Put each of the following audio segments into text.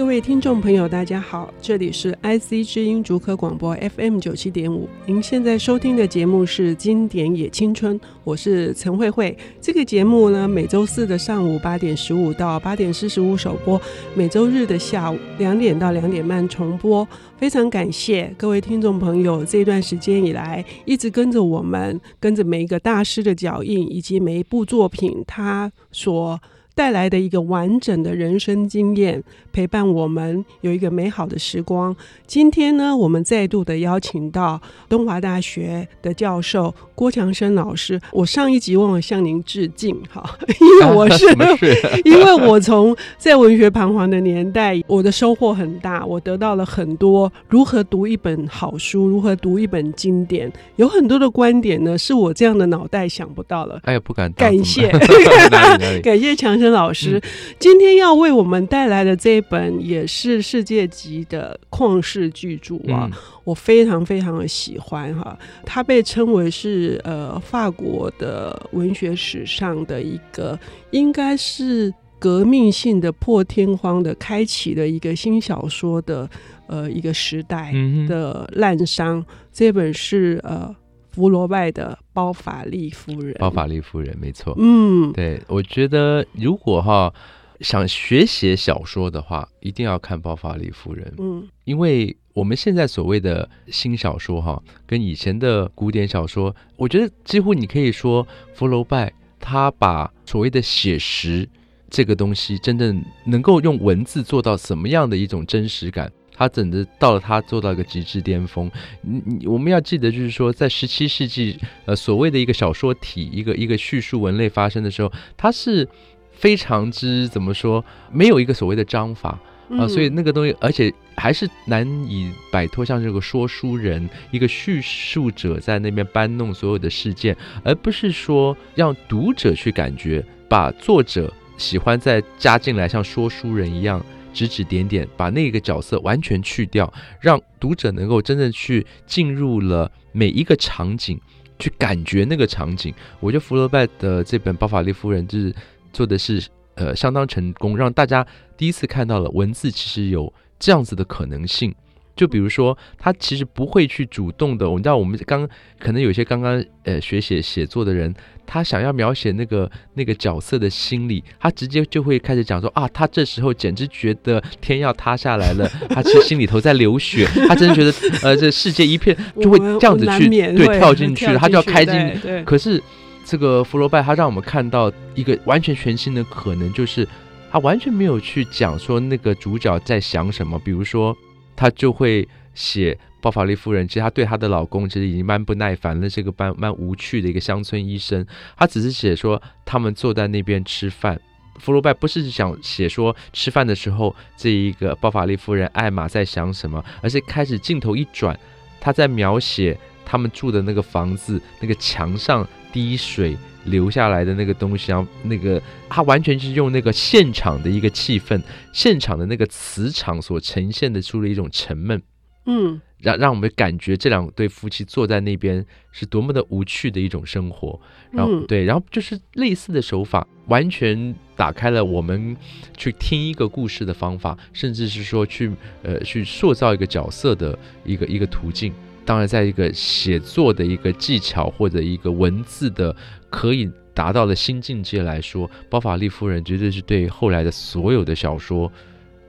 各位听众朋友，大家好，这里是 IC 之音竹科广播 FM 九七点五。您现在收听的节目是《经典也青春》，我是陈慧慧。这个节目呢，每周四的上午八点十五到八点四十五首播，每周日的下午两点到两点半重播。非常感谢各位听众朋友这段时间以来一直跟着我们，跟着每一个大师的脚印，以及每一部作品他所带来的一个完整的人生经验，陪伴我们有一个美好的时光。今天呢，我们再度的邀请到东华大学的教授郭强生老师。我上一集忘了向您致敬，哈，因为我是 因为我从在文学彷徨的年代，我的收获很大，我得到了很多如何读一本好书，如何读一本经典，有很多的观点呢，是我这样的脑袋想不到了。哎呀，不敢感谢，感谢强生。老师，嗯，今天要为我们带来的这一本也是世界级的旷世巨著啊，嗯，我非常非常的喜欢哈。它被称为是呃法国的文学史上的一个，应该是革命性的破天荒的开启的一个新小说的呃一个时代的滥觞，嗯。这本是呃。福楼拜的《包法利夫人》，包法利夫人没错。嗯，对，我觉得如果哈想学写小说的话，一定要看《包法利夫人》。嗯，因为我们现在所谓的新小说哈，跟以前的古典小说，我觉得几乎你可以说，福楼拜他把所谓的写实这个东西，真正能够用文字做到什么样的一种真实感。他整的到了，他做到一个极致巅峰。你你我们要记得，就是说，在十七世纪，呃，所谓的一个小说体，一个一个叙述文类发生的时候，它是非常之怎么说，没有一个所谓的章法啊，所以那个东西，而且还是难以摆脱像这个说书人一个叙述者在那边搬弄所有的事件，而不是说让读者去感觉，把作者喜欢再加进来，像说书人一样。指指点点，把那个角色完全去掉，让读者能够真正去进入了每一个场景，去感觉那个场景。我觉得福楼拜的这本《包法利夫人》就是做的是呃相当成功，让大家第一次看到了文字其实有这样子的可能性。就比如说，他其实不会去主动的。我们知道，我们刚可能有些刚刚呃学写写作的人，他想要描写那个那个角色的心理，他直接就会开始讲说啊，他这时候简直觉得天要塌下来了，他其实心里头在流血，他真的觉得呃这世界一片，就会这样子去对 跳进去，他就要开进。可是这个福楼拜他让我们看到一个完全全新的可能，就是他完全没有去讲说那个主角在想什么，比如说。他就会写包法利夫人，其实他对她的老公其实已经蛮不耐烦了，是个蛮蛮无趣的一个乡村医生。他只是写说他们坐在那边吃饭。福楼拜不是想写说吃饭的时候这一个包法利夫人艾玛在想什么，而是开始镜头一转，他在描写他们住的那个房子那个墙上滴水。留下来的那个东西，然后那个他完全是用那个现场的一个气氛，现场的那个磁场所呈现的出了一种沉闷，嗯，让让我们感觉这两对夫妻坐在那边是多么的无趣的一种生活，然后对，然后就是类似的手法，完全打开了我们去听一个故事的方法，甚至是说去呃去塑造一个角色的一个一个途径。当然，在一个写作的一个技巧或者一个文字的可以达到的新境界来说，《包法利夫人》绝对是对后来的所有的小说。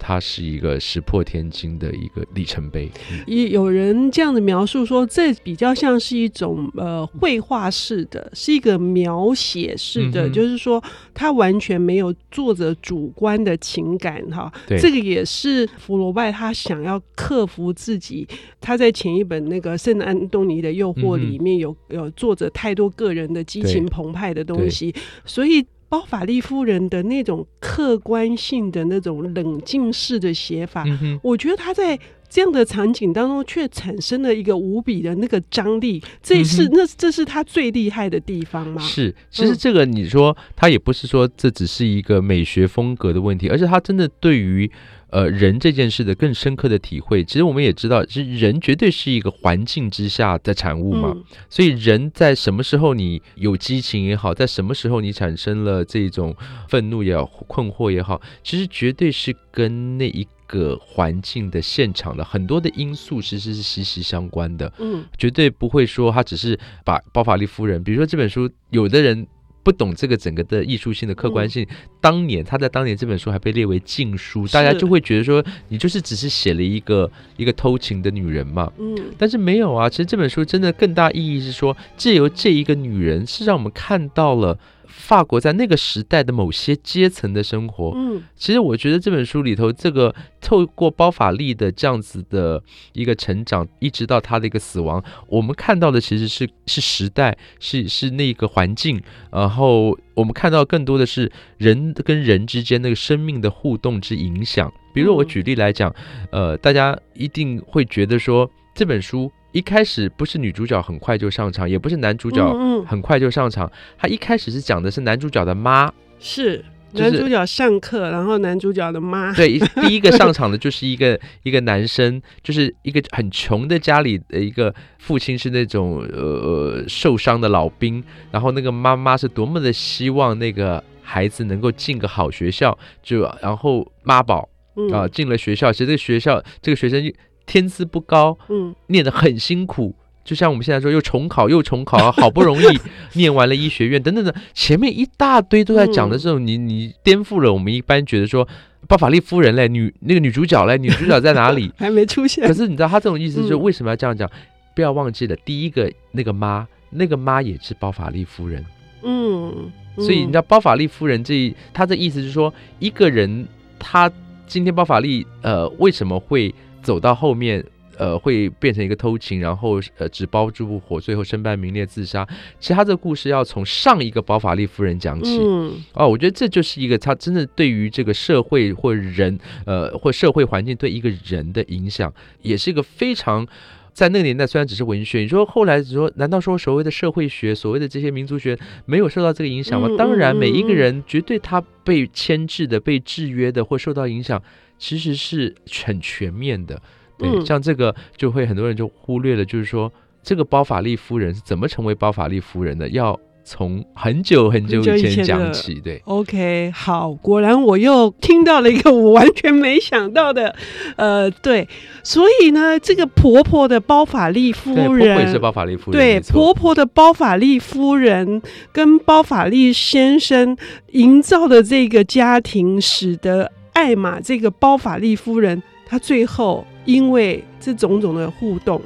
它是一个石破天惊的一个里程碑。有人这样的描述说，这比较像是一种呃绘画式的，是一个描写式的，嗯、就是说他完全没有作者主观的情感哈。这个也是福罗拜他想要克服自己。他在前一本那个《圣安东尼的诱惑》里面有、嗯、有作者太多个人的激情澎湃的东西，所以。包法利夫人的那种客观性的那种冷静式的写法，嗯，我觉得他在这样的场景当中却产生了一个无比的那个张力，这是、嗯、那这是他最厉害的地方吗？是，其实这个你说他也不是说这只是一个美学风格的问题，而是他真的对于呃人这件事的更深刻的体会。其实我们也知道，其实人绝对是一个环境之下的产物嘛。嗯、所以人在什么时候你有激情也好，在什么时候你产生了这种愤怒也好、困惑也好，其实绝对是跟那一个环境的现场的很多的因素其实是息息相关的。嗯，绝对不会说他只是把包法利夫人，比如说这本书，有的人。不懂这个整个的艺术性的客观性，嗯、当年他在当年这本书还被列为禁书，大家就会觉得说你就是只是写了一个一个偷情的女人嘛。嗯，但是没有啊，其实这本书真的更大意义是说，借由这一个女人，是让我们看到了。法国在那个时代的某些阶层的生活，嗯，其实我觉得这本书里头，这个透过包法利的这样子的一个成长，一直到他的一个死亡，我们看到的其实是是时代，是是那个环境，然后我们看到更多的是人跟人之间那个生命的互动之影响。比如我举例来讲，呃，大家一定会觉得说这本书。一开始不是女主角很快就上场，也不是男主角很快就上场。嗯嗯，他一开始是讲的是男主角的妈，是男主角上课，就是、然后男主角的妈。对，第一个上场的就是一个 一个男生，就是一个很穷的家里的一个父亲是那种呃受伤的老兵，然后那个妈妈是多么的希望那个孩子能够进个好学校，就然后妈宝啊进了学校，其实这个学校这个学生。天资不高，嗯，念得很辛苦，就像我们现在说，又重考又重考，好不容易念完了医学院，等等的，前面一大堆都在讲的这种，你你颠覆了我们一般觉得说，包法利夫人嘞，女那个女主角嘞，女主角在哪里？还没出现。可是你知道他这种意思，就是为什么要这样讲？嗯、不要忘记了，第一个那个妈，那个妈也是包法利夫人，嗯，嗯，所以你知道包法利夫人这他的意思是说，一个人他今天包法利呃为什么会？走到后面，呃，会变成一个偷情，然后呃，纸包住火，最后身败名裂自杀。其实他这个故事要从上一个包法利夫人讲起。嗯，哦，我觉得这就是一个他真的对于这个社会或人，呃，或社会环境对一个人的影响，也是一个非常在那个年代虽然只是文学，你说后来你说，难道说所谓的社会学，所谓的这些民族学没有受到这个影响吗？嗯，当然，每一个人绝对他被牵制的、被制约的或受到影响。其实是很全面的，对，嗯、像这个就会很多人就忽略了，就是说这个包法利夫人是怎么成为包法利夫人的，要从很久很久以前讲起，对。OK，好，果然我又听到了一个我完全没想到的，呃，对，所以呢，这个婆婆的包法利夫人，婆婆也是包法利夫人，对，婆婆的包法利夫人跟包法利先生营造的这个家庭，使得。艾玛这个包法利夫人，她最后因为这种种的互动，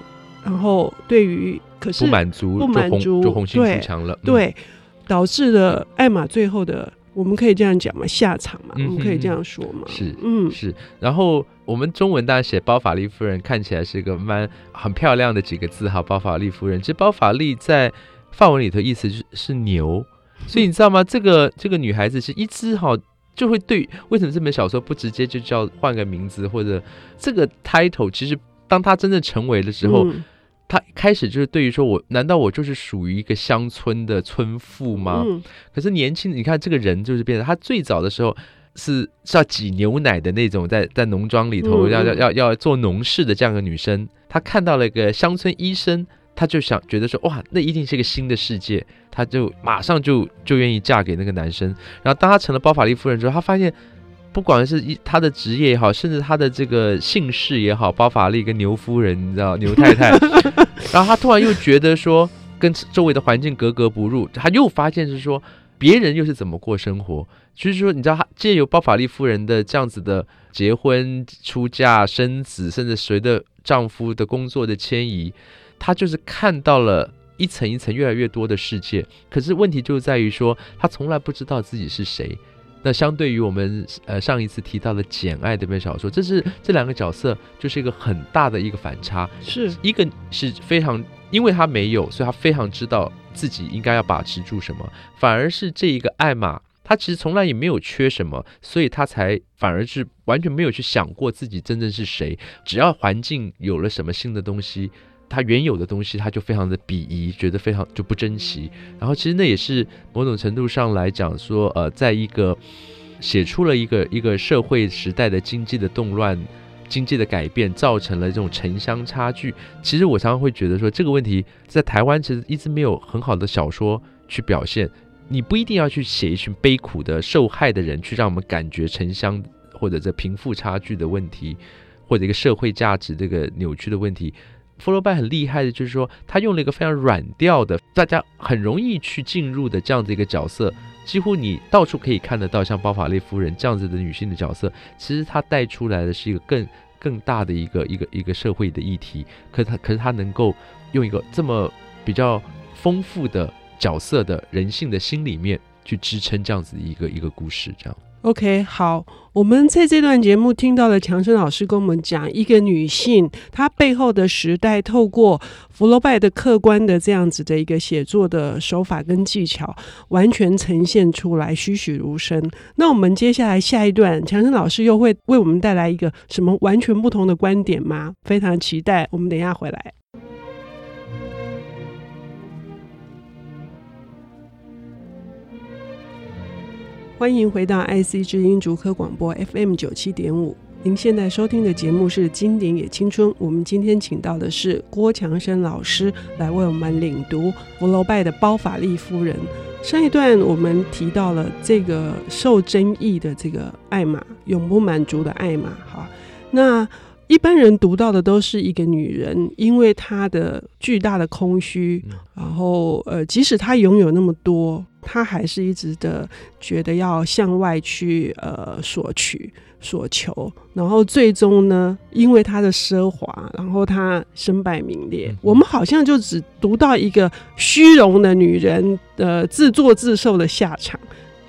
然后对于可是不满足，不满足，就红心出墙了，对，对，导致了艾玛最后的，我们可以这样讲嘛，下场嘛，嗯、我们可以这样说嘛，是，嗯，是。然后我们中文当然写包法利夫人，看起来是一个蛮很漂亮的几个字哈，包法利夫人。其实包法利在法文里头意思是是牛，所以你知道吗？这个这个女孩子是一只哈。就会对，为什么这本小说不直接就叫换个名字，或者这个 title？其实当他真正成为的时候，嗯、他开始就是对于说我，难道我就是属于一个乡村的村妇吗？嗯、可是年轻，你看这个人就是变成他最早的时候是是要挤牛奶的那种在，在在农庄里头要要要要做农事的这样一个女生，她看到了一个乡村医生。她就想觉得说哇，那一定是一个新的世界，她就马上就就愿意嫁给那个男生。然后当她成了包法利夫人之后，她发现，不管是一她的职业也好，甚至她的这个姓氏也好，包法利跟牛夫人，你知道牛太太。然后她突然又觉得说，跟周围的环境格格不入，她又发现是说，别人又是怎么过生活。就是说，你知道，她借由包法利夫人的这样子的结婚、出嫁、生子，甚至随着丈夫的工作的迁移。他就是看到了一层一层越来越多的世界，可是问题就在于说，他从来不知道自己是谁。那相对于我们呃上一次提到的《简爱》这本小说，这是这两个角色就是一个很大的一个反差。是一个是非常，因为他没有，所以他非常知道自己应该要把持住什么；反而是这一个艾玛，他其实从来也没有缺什么，所以他才反而是完全没有去想过自己真正是谁。只要环境有了什么新的东西。他原有的东西，他就非常的鄙夷，觉得非常就不珍惜。然后，其实那也是某种程度上来讲说，呃，在一个写出了一个一个社会时代的经济的动乱、经济的改变，造成了这种城乡差距。其实我常常会觉得说，这个问题在台湾其实一直没有很好的小说去表现。你不一定要去写一群悲苦的受害的人，去让我们感觉城乡或者这贫富差距的问题，或者一个社会价值这个扭曲的问题。福楼拜很厉害的，就是说他用了一个非常软调的，大家很容易去进入的这样的一个角色，几乎你到处可以看得到，像包法利夫人这样子的女性的角色，其实她带出来的是一个更更大的一个一个一个社会的议题。可是他可是他能够用一个这么比较丰富的角色的人性的心里面去支撑这样子一个一个故事，这样。OK，好，我们在这段节目听到了强生老师跟我们讲一个女性她背后的时代，透过福楼拜的客观的这样子的一个写作的手法跟技巧，完全呈现出来，栩栩如生。那我们接下来下一段，强生老师又会为我们带来一个什么完全不同的观点吗？非常期待，我们等一下回来。欢迎回到 IC 之音竹科广播 FM 九七点五。您现在收听的节目是《经典也青春》，我们今天请到的是郭强生老师来为我们领读福楼拜的《包法利夫人》。上一段我们提到了这个受争议的这个艾玛，永不满足的艾玛。哈，那一般人读到的都是一个女人，因为她的巨大的空虚，然后呃，即使她拥有那么多。他还是一直的觉得要向外去呃索取索求，然后最终呢，因为他的奢华，然后他身败名裂。嗯、我们好像就只读到一个虚荣的女人的自作自受的下场。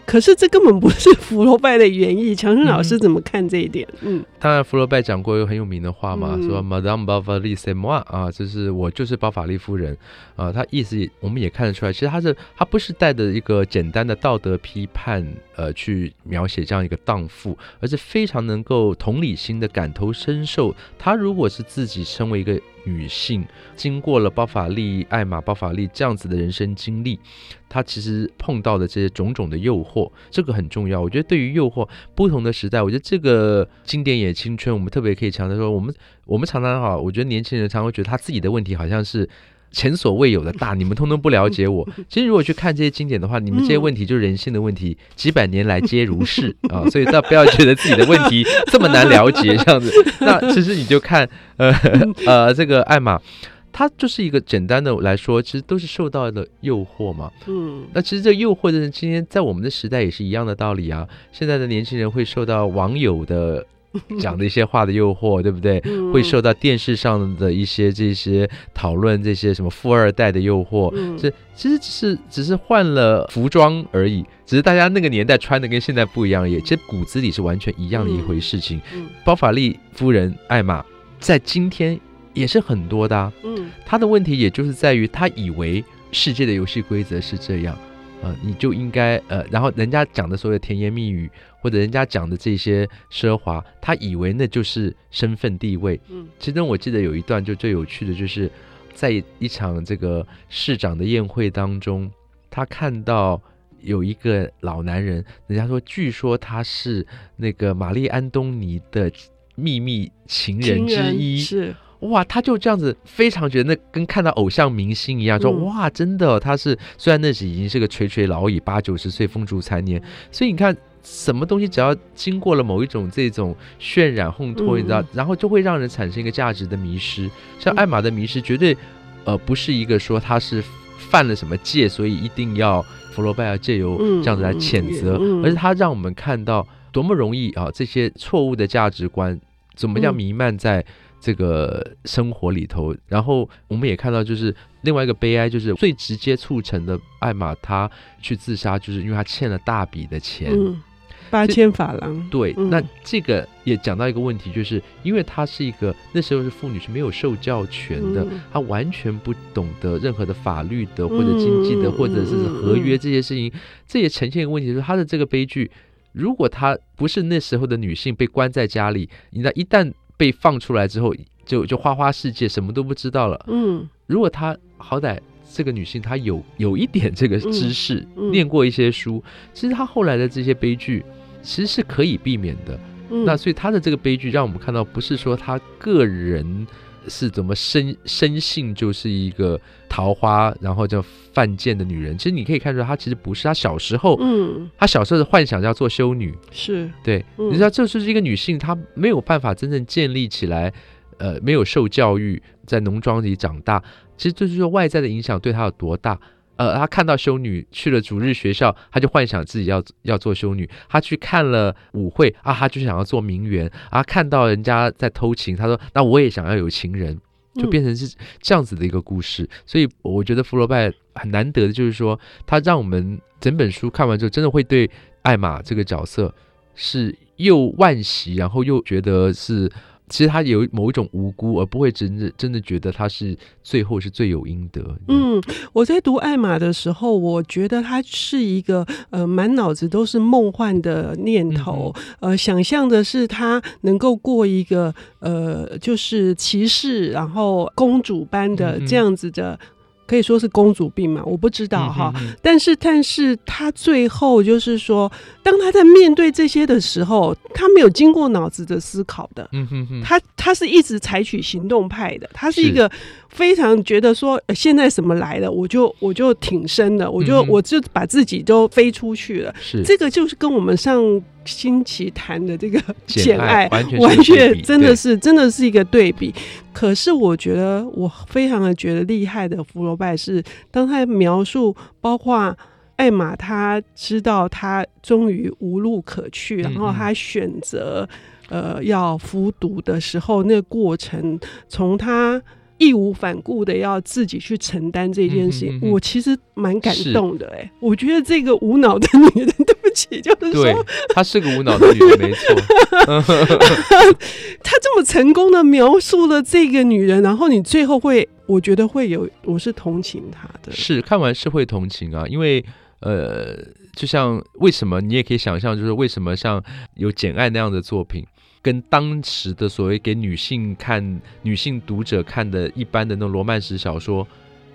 可是这根本不是福楼拜的原意，强生老师怎么看这一点？嗯，当然福楼拜讲过一个很有名的话嘛，嗯、说 Madame Bovary c'est moi 啊，就是我就是包法利夫人啊，他意思我们也看得出来，其实他是他不是带着一个简单的道德批判呃去描写这样一个荡妇，而是非常能够同理心的感同身受。他如果是自己身为一个女性经过了包法利、艾玛、包法利这样子的人生经历，她其实碰到的这些种种的诱惑，这个很重要。我觉得对于诱惑，不同的时代，我觉得这个经典也青春，我们特别可以强调说，我们我们常常哈，我觉得年轻人常会觉得他自己的问题好像是。前所未有的大，你们通通不了解我。其实如果去看这些经典的话，你们这些问题就是人性的问题，几百年来皆如是 啊。所以大家不要觉得自己的问题这么难了解，这样子。那其实你就看，呃呃，这个艾玛，它就是一个简单的来说，其实都是受到的诱惑嘛。嗯。那其实这诱惑的人今天在我们的时代也是一样的道理啊。现在的年轻人会受到网友的。讲的一些话的诱惑，对不对？嗯、会受到电视上的一些这些讨论，这些什么富二代的诱惑，这、嗯、其实只是只是换了服装而已，只是大家那个年代穿的跟现在不一样，也其实骨子里是完全一样的一回事情。包法利夫人艾玛在今天也是很多的、啊，嗯，他的问题也就是在于他以为世界的游戏规则是这样。呃，你就应该呃，然后人家讲的所有甜言蜜语，或者人家讲的这些奢华，他以为那就是身份地位。嗯，其中我记得有一段就最有趣的就是，在一场这个市长的宴会当中，他看到有一个老男人，人家说据说他是那个玛丽安东尼的秘密情人之一，是。哇，他就这样子，非常觉得那跟看到偶像明星一样，说哇，真的，他是虽然那时已经是个垂垂老矣，八九十岁风烛残年，所以你看，什么东西只要经过了某一种这种渲染烘托，你知道，然后就会让人产生一个价值的迷失。像艾玛的迷失，绝对呃不是一个说他是犯了什么戒，所以一定要弗罗拜要借由这样子来谴责，而是他让我们看到多么容易啊，这些错误的价值观怎么样弥漫在。这个生活里头，然后我们也看到，就是另外一个悲哀，就是最直接促成的艾玛她去自杀，就是因为她欠了大笔的钱，嗯、八千法郎。对，嗯、那这个也讲到一个问题，就是因为她是一个那时候是妇女是没有受教权的，嗯、她完全不懂得任何的法律的或者经济的、嗯、或者是合约这些事情，嗯、这也呈现一个问题，就是她的这个悲剧，如果她不是那时候的女性被关在家里，你知道一旦。被放出来之后，就就花花世界，什么都不知道了。嗯，如果她好歹这个女性，她有有一点这个知识，嗯嗯、念过一些书，其实她后来的这些悲剧，其实是可以避免的。嗯、那所以她的这个悲剧，让我们看到不是说她个人是怎么生生性就是一个桃花，然后叫犯贱的女人。其实你可以看出来，她其实不是。她小时候，嗯，她小时候的幻想叫做修女，是对。嗯、你知道，这就是一个女性，她没有办法真正建立起来，呃，没有受教育，在农庄里长大。其实就是说，外在的影响对她有多大。呃，他看到修女去了主日学校，他就幻想自己要要做修女。他去看了舞会啊，他就想要做名媛啊。看到人家在偷情，他说：“那我也想要有情人。”就变成是这样子的一个故事。嗯、所以我觉得福楼拜很难得的就是说，他让我们整本书看完之后，真的会对艾玛这个角色是又惋惜，然后又觉得是。其实他有某一种无辜，而不会真的真的觉得他是最后是罪有应得。嗯，我在读艾玛的时候，我觉得他是一个呃满脑子都是梦幻的念头，嗯、呃，想象的是他能够过一个呃就是骑士然后公主般的这样子的。嗯可以说是公主病嘛？我不知道哈。嗯、但是，但是他最后就是说，当他在面对这些的时候，他没有经过脑子的思考的。嗯哼哼。他他是一直采取行动派的。他是一个非常觉得说，现在什么来了，我就我就挺身的，我就、嗯、我就把自己都飞出去了。是这个就是跟我们上星期谈的这个 简爱，完全完全真的是真的是一个对比。可是我觉得我非常的觉得厉害的福楼拜是，当他描述包括艾玛，他知道他终于无路可去，然后他选择呃要服毒的时候，那个过程从他。义无反顾的要自己去承担这件事情，嗯嗯嗯，我其实蛮感动的哎、欸。我觉得这个无脑的女人，对不起，就是说，她是个无脑的女人，没错。她这么成功的描述了这个女人，然后你最后会，我觉得会有，我是同情她的。是看完是会同情啊，因为呃，就像为什么你也可以想象，就是为什么像有《简爱》那样的作品。跟当时的所谓给女性看、女性读者看的一般的那种罗曼史小说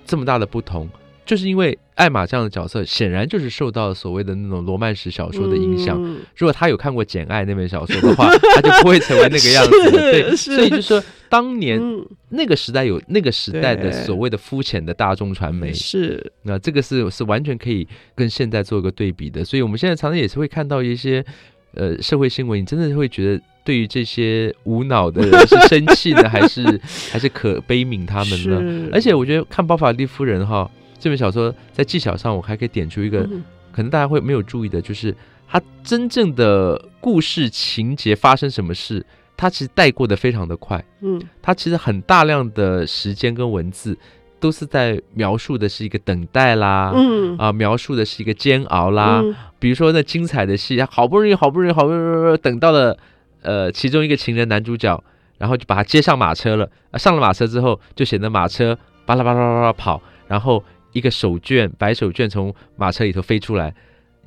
这么大的不同，就是因为艾玛这样的角色显然就是受到所谓的那种罗曼史小说的影响。嗯、如果他有看过《简爱》那本小说的话，他就不会成为那个样子。对，所以就是说，当年那个时代有那个时代的所谓的肤浅的大众传媒，是那这个是是完全可以跟现在做一个对比的。所以我们现在常常也是会看到一些呃社会新闻，你真的会觉得。对于这些无脑的人是生气呢，还是 还是可悲悯他们呢？而且我觉得看《包法利夫人》哈这本小说，在技巧上我还可以点出一个，可能大家会没有注意的，就是它真正的故事情节发生什么事，它其实带过的非常的快。嗯，它其实很大量的时间跟文字都是在描述的是一个等待啦，嗯啊，描述的是一个煎熬啦。比如说那精彩的戏，好不容易，好不容易，好不容易等到了。呃，其中一个情人男主角，然后就把他接上马车了。啊，上了马车之后，就显得马车巴拉巴拉巴拉跑，然后一个手绢白手绢从马车里头飞出来。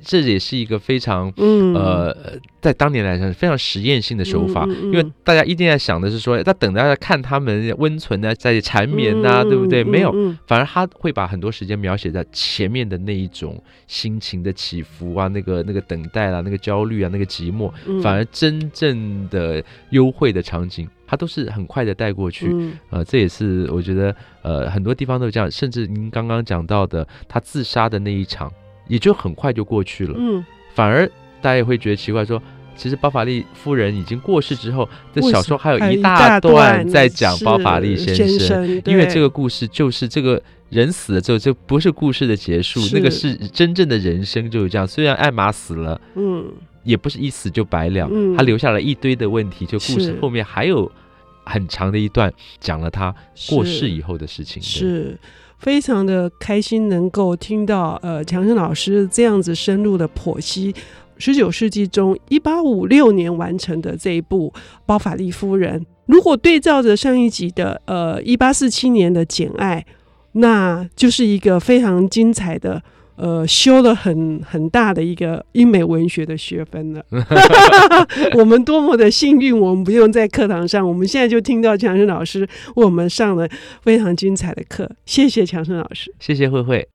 这也是一个非常，嗯，呃，在当年来讲非常实验性的手法，嗯嗯嗯，因为大家一定在想的是说，他等大家看他们温存呢，在缠绵呐、对不对？没有，反而他会把很多时间描写在前面的那一种心情的起伏啊，那个那个等待啊，那个焦虑啊，那个寂寞，反而真正的幽会的场景，他都是很快的带过去。嗯、呃，这也是我觉得，呃，很多地方都这样，甚至您刚刚讲到的他自杀的那一场。也就很快就过去了，嗯，反而大家也会觉得奇怪说，说其实包法利夫人已经过世之后，这小说还有一大段在讲包法利先生，先生因为这个故事就是这个人死了之后，这不是故事的结束，那个是真正的人生就是这样。虽然艾玛死了，嗯，也不是一死就白了，嗯，他留下了一堆的问题，就故事后面还有很长的一段讲了他过世以后的事情，是。非常的开心，能够听到呃强生老师这样子深入的剖析十九世纪中一八五六年完成的这一部《包法利夫人》。如果对照着上一集的呃一八四七年的《简爱》，那就是一个非常精彩的。呃，修了很很大的一个英美文学的学分了。我们多么的幸运，我们不用在课堂上，我们现在就听到强生老师为我们上了非常精彩的课。谢谢强生老师，谢谢慧慧。